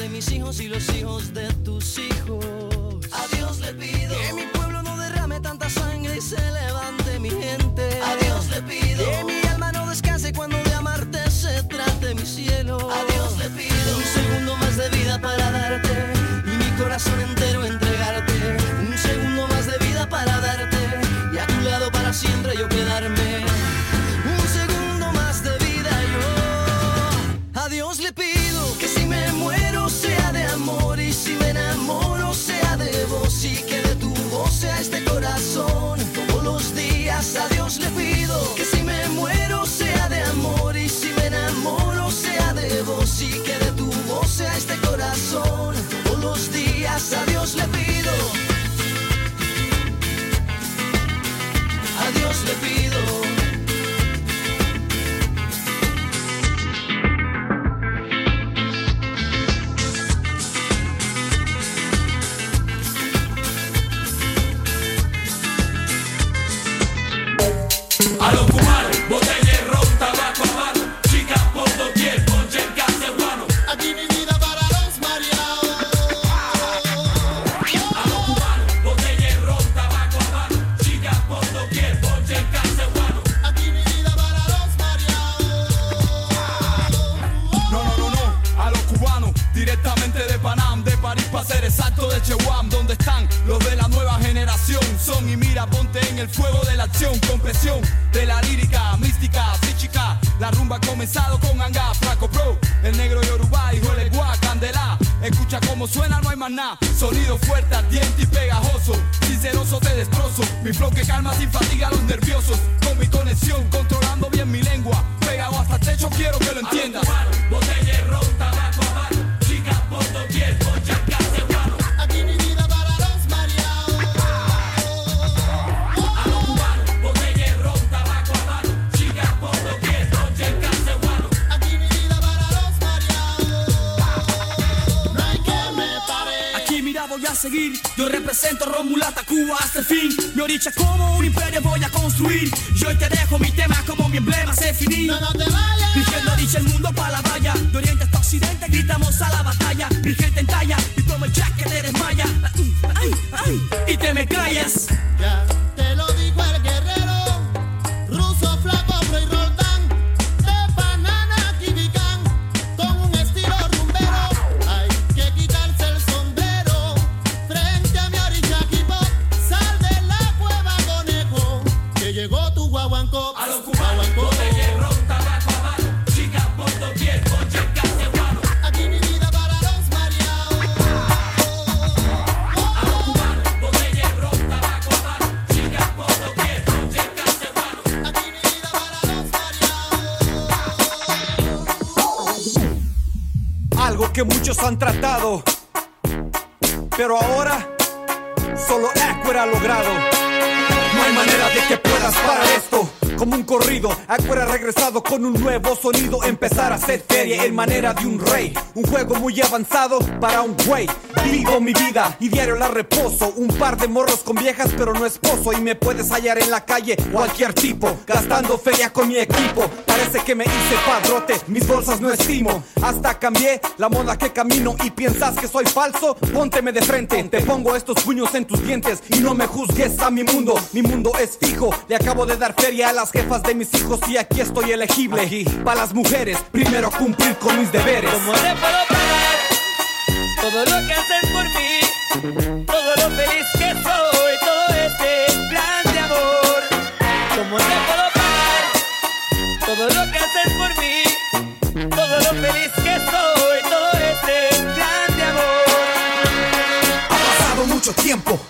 de mis hijos y los hijos de tus hijos. Le pido. Cómo suena, no hay más nada. Sonido fuerte, ardiente y pegajoso. Sinceroso te destrozo. Mi flow que calma sin fatiga a los nerviosos. Con mi conexión, controlando bien mi lengua. Pegado hasta el techo, quiero que lo entiendas. Botella ron, tabaco a seguir, yo represento Romulata Cuba hasta el fin. Mi oricha como un imperio voy a construir. Yo te dejo mi tema como mi emblema se finí No, no te vayas. Dirigiendo dicha el mundo para la valla. De oriente hasta occidente gritamos a la batalla. Mi gente en talla y como el jack que te desmaya. Ay, ay, Y te me callas. Ya te Han tratado, pero ahora solo Aquer ha logrado. No hay manera de que puedas parar esto. Como un corrido, Aquer ha regresado con un nuevo sonido. Empezar a hacer feria en manera de un rey. Un juego muy avanzado para un güey. Vivo mi vida y diario la reposo. Un par de morros con viejas, pero no esposo. Y me puedes hallar en la calle, cualquier tipo. Gastando feria con mi equipo. Parece que me hice padrote, mis bolsas no estimo. Hasta cambié la moda que camino. Y piensas que soy falso, pónteme de frente. Te pongo estos puños en tus dientes y no me juzgues a mi mundo. Mi mundo es fijo. Le acabo de dar feria a las jefas de mis hijos y aquí estoy elegible. Para las mujeres, primero cumplir con mis deberes. ¿Cómo te puedo pagar todo lo que haces por mí? Todo lo feliz que soy, todo este plan amor. ¿Cómo te puedo pagar todo lo que haces por mí? Todo lo feliz que soy, todo este plan de amor. Ha pasado mucho tiempo,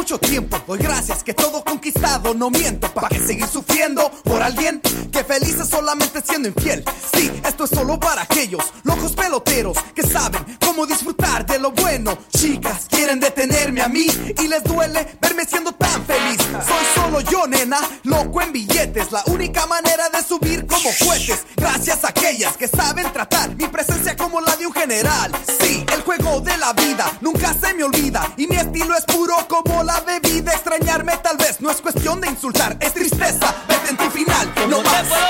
mucho, tiempo. Doy gracias que todo conquistado, no miento. ¿Para qué seguir sufriendo por alguien que feliz es solamente siendo infiel? Sí, esto es solo para aquellos locos peloteros que saben cómo disfrutar de lo bueno. Chicas, quieren detenerme a mí y les duele verme siendo tan feliz. Soy solo yo, nena, loco en billetes. La única manera de subir como cohetes. Gracias a aquellas que saben tratar mi presencia como la de un general. Sí, el juego de la vida nunca se me olvida. Y mi estilo es puro como Extrañarme tal vez no es cuestión de insultar, es tristeza. Vete en tu final, ¿Cómo no más.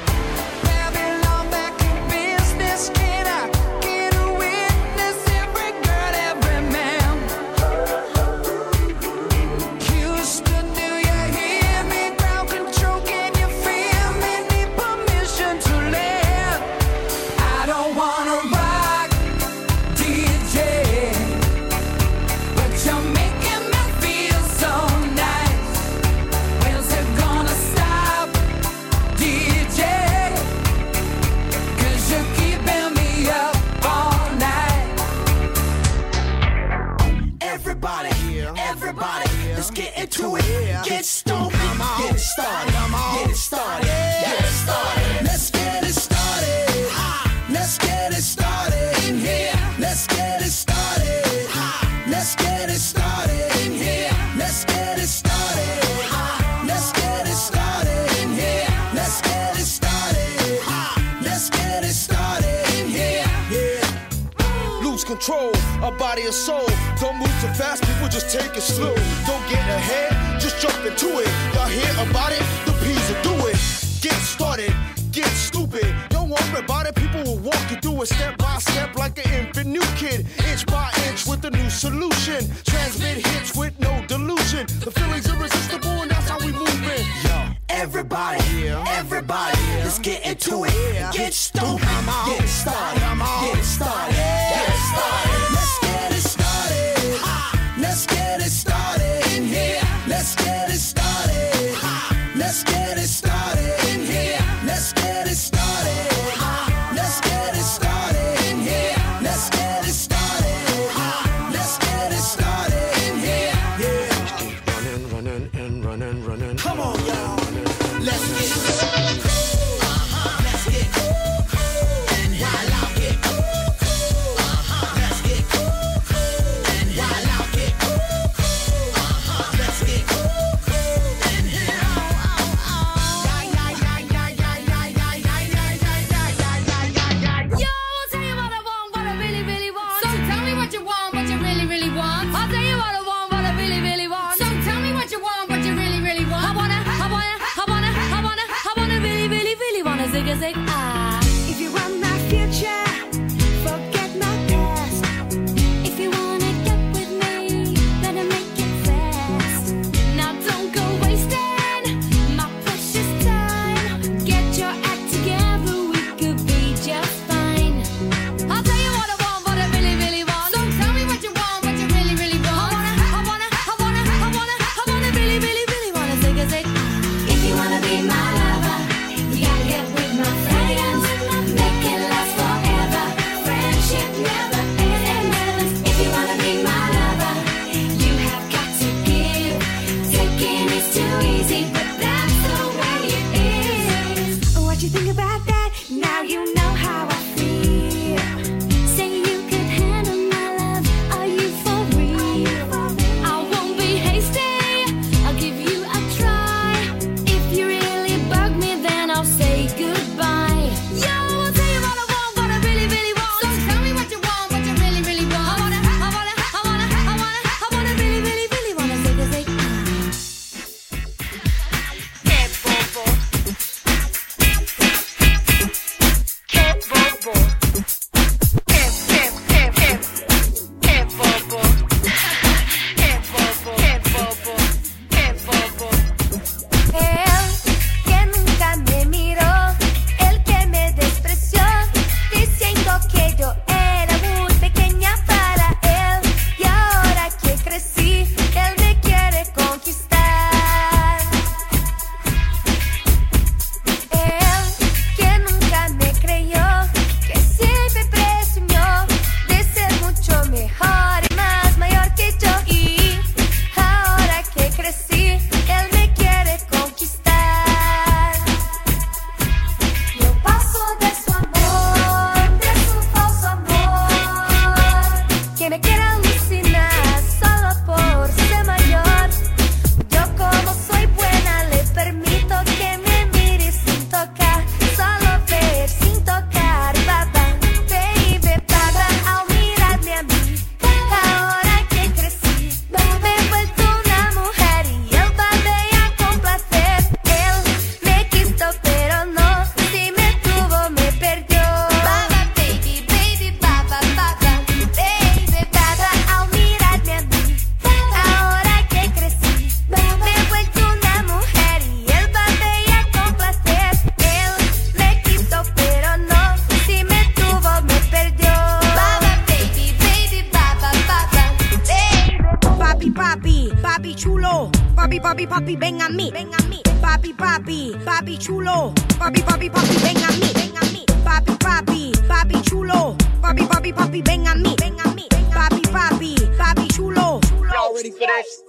Don't get ahead, just jump into it. Y'all hear about it? The P's will do it. Get started, get stupid. Don't worry about it, people will walk you through it step by step like an infant new kid. Inch by inch with a new solution. Transmit hits with no delusion. The feeling's irresistible and that's how we move it. Everybody, everybody, let's get into it. Get stupid, get started, get started,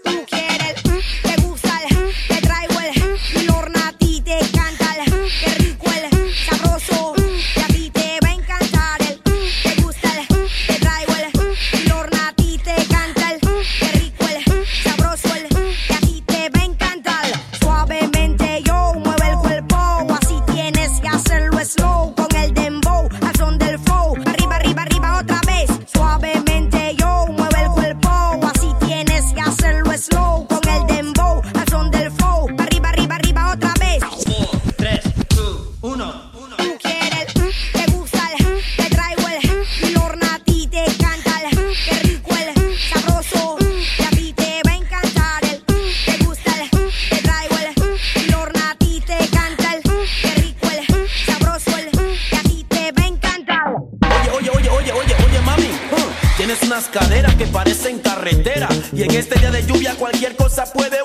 life. Y en este día de lluvia cualquier cosa puede.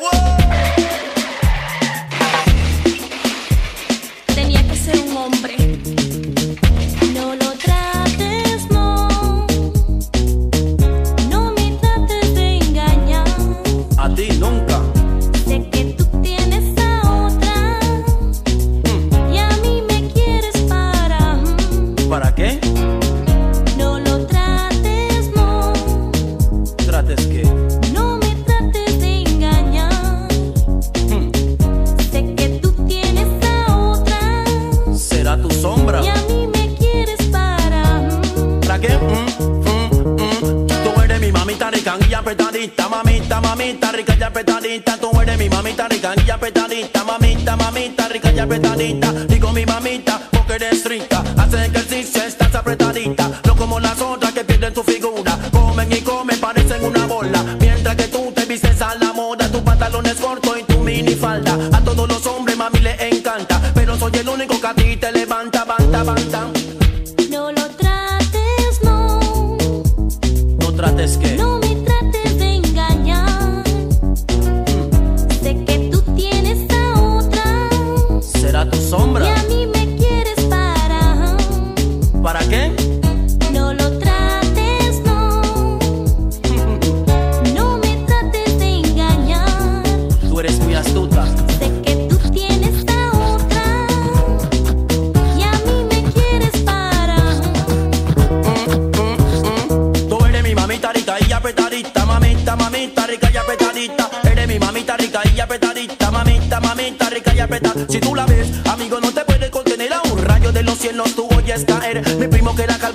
apretadita, mamita, mamita, rica y apretadita. Tú eres mi mamita rica y apretadita, mamita, mamita, rica y apretadita. Digo mi mamita, porque eres rica. Hace ejercicio, estás apretadita. No como las otras que pierden tu figura.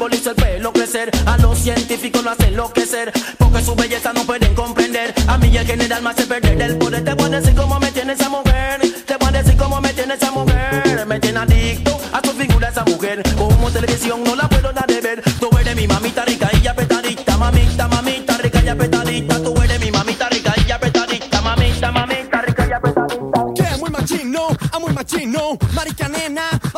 simboliza el pelo crecer. A los científicos lo hace enloquecer. Porque su belleza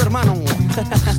hermano.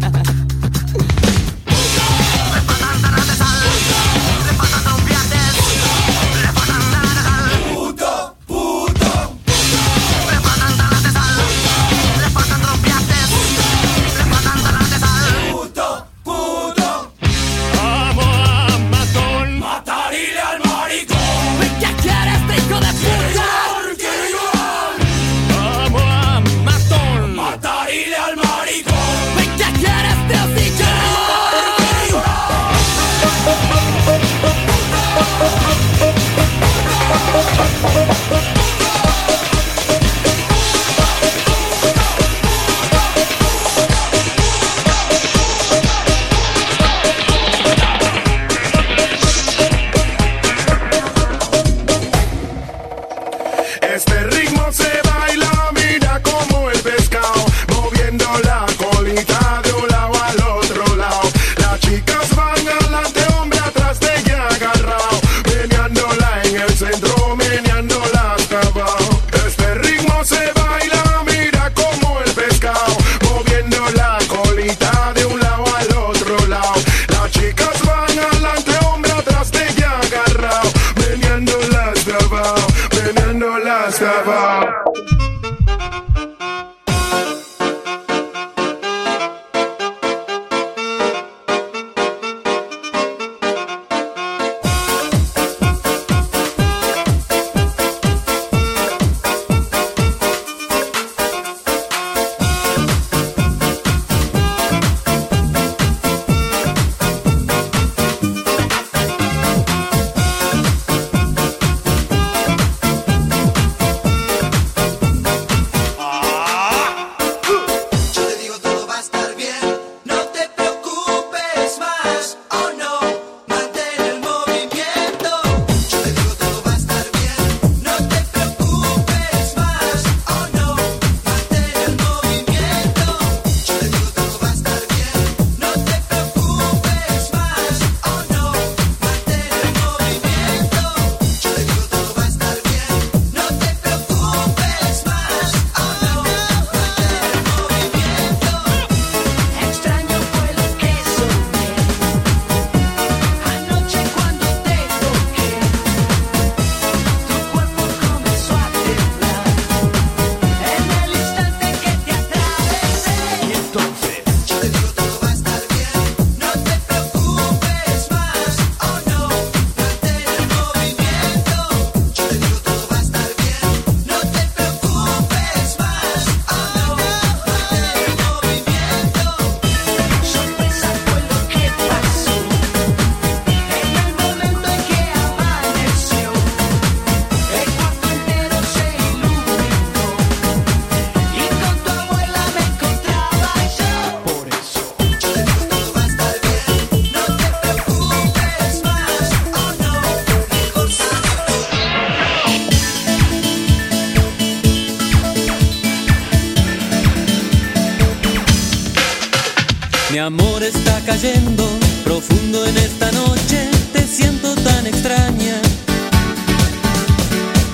amor está cayendo profundo en esta noche, te siento tan extraña.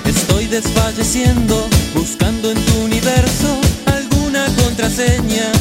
Estoy desfalleciendo, buscando en tu universo alguna contraseña.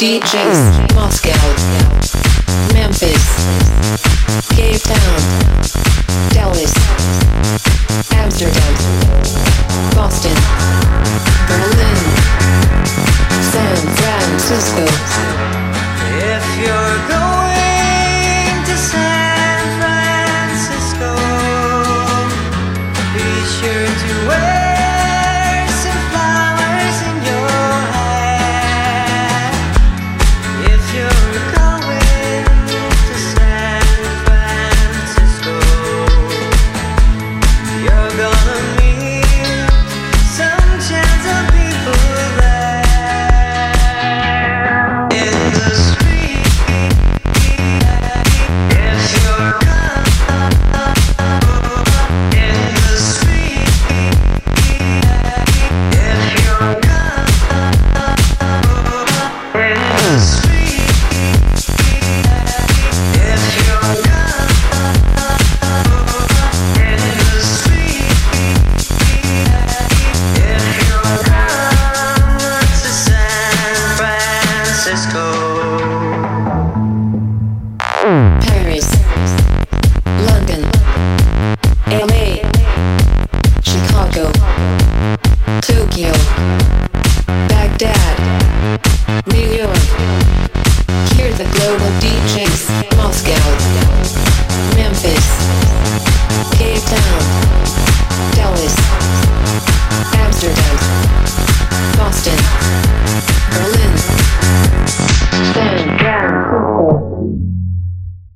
DJs.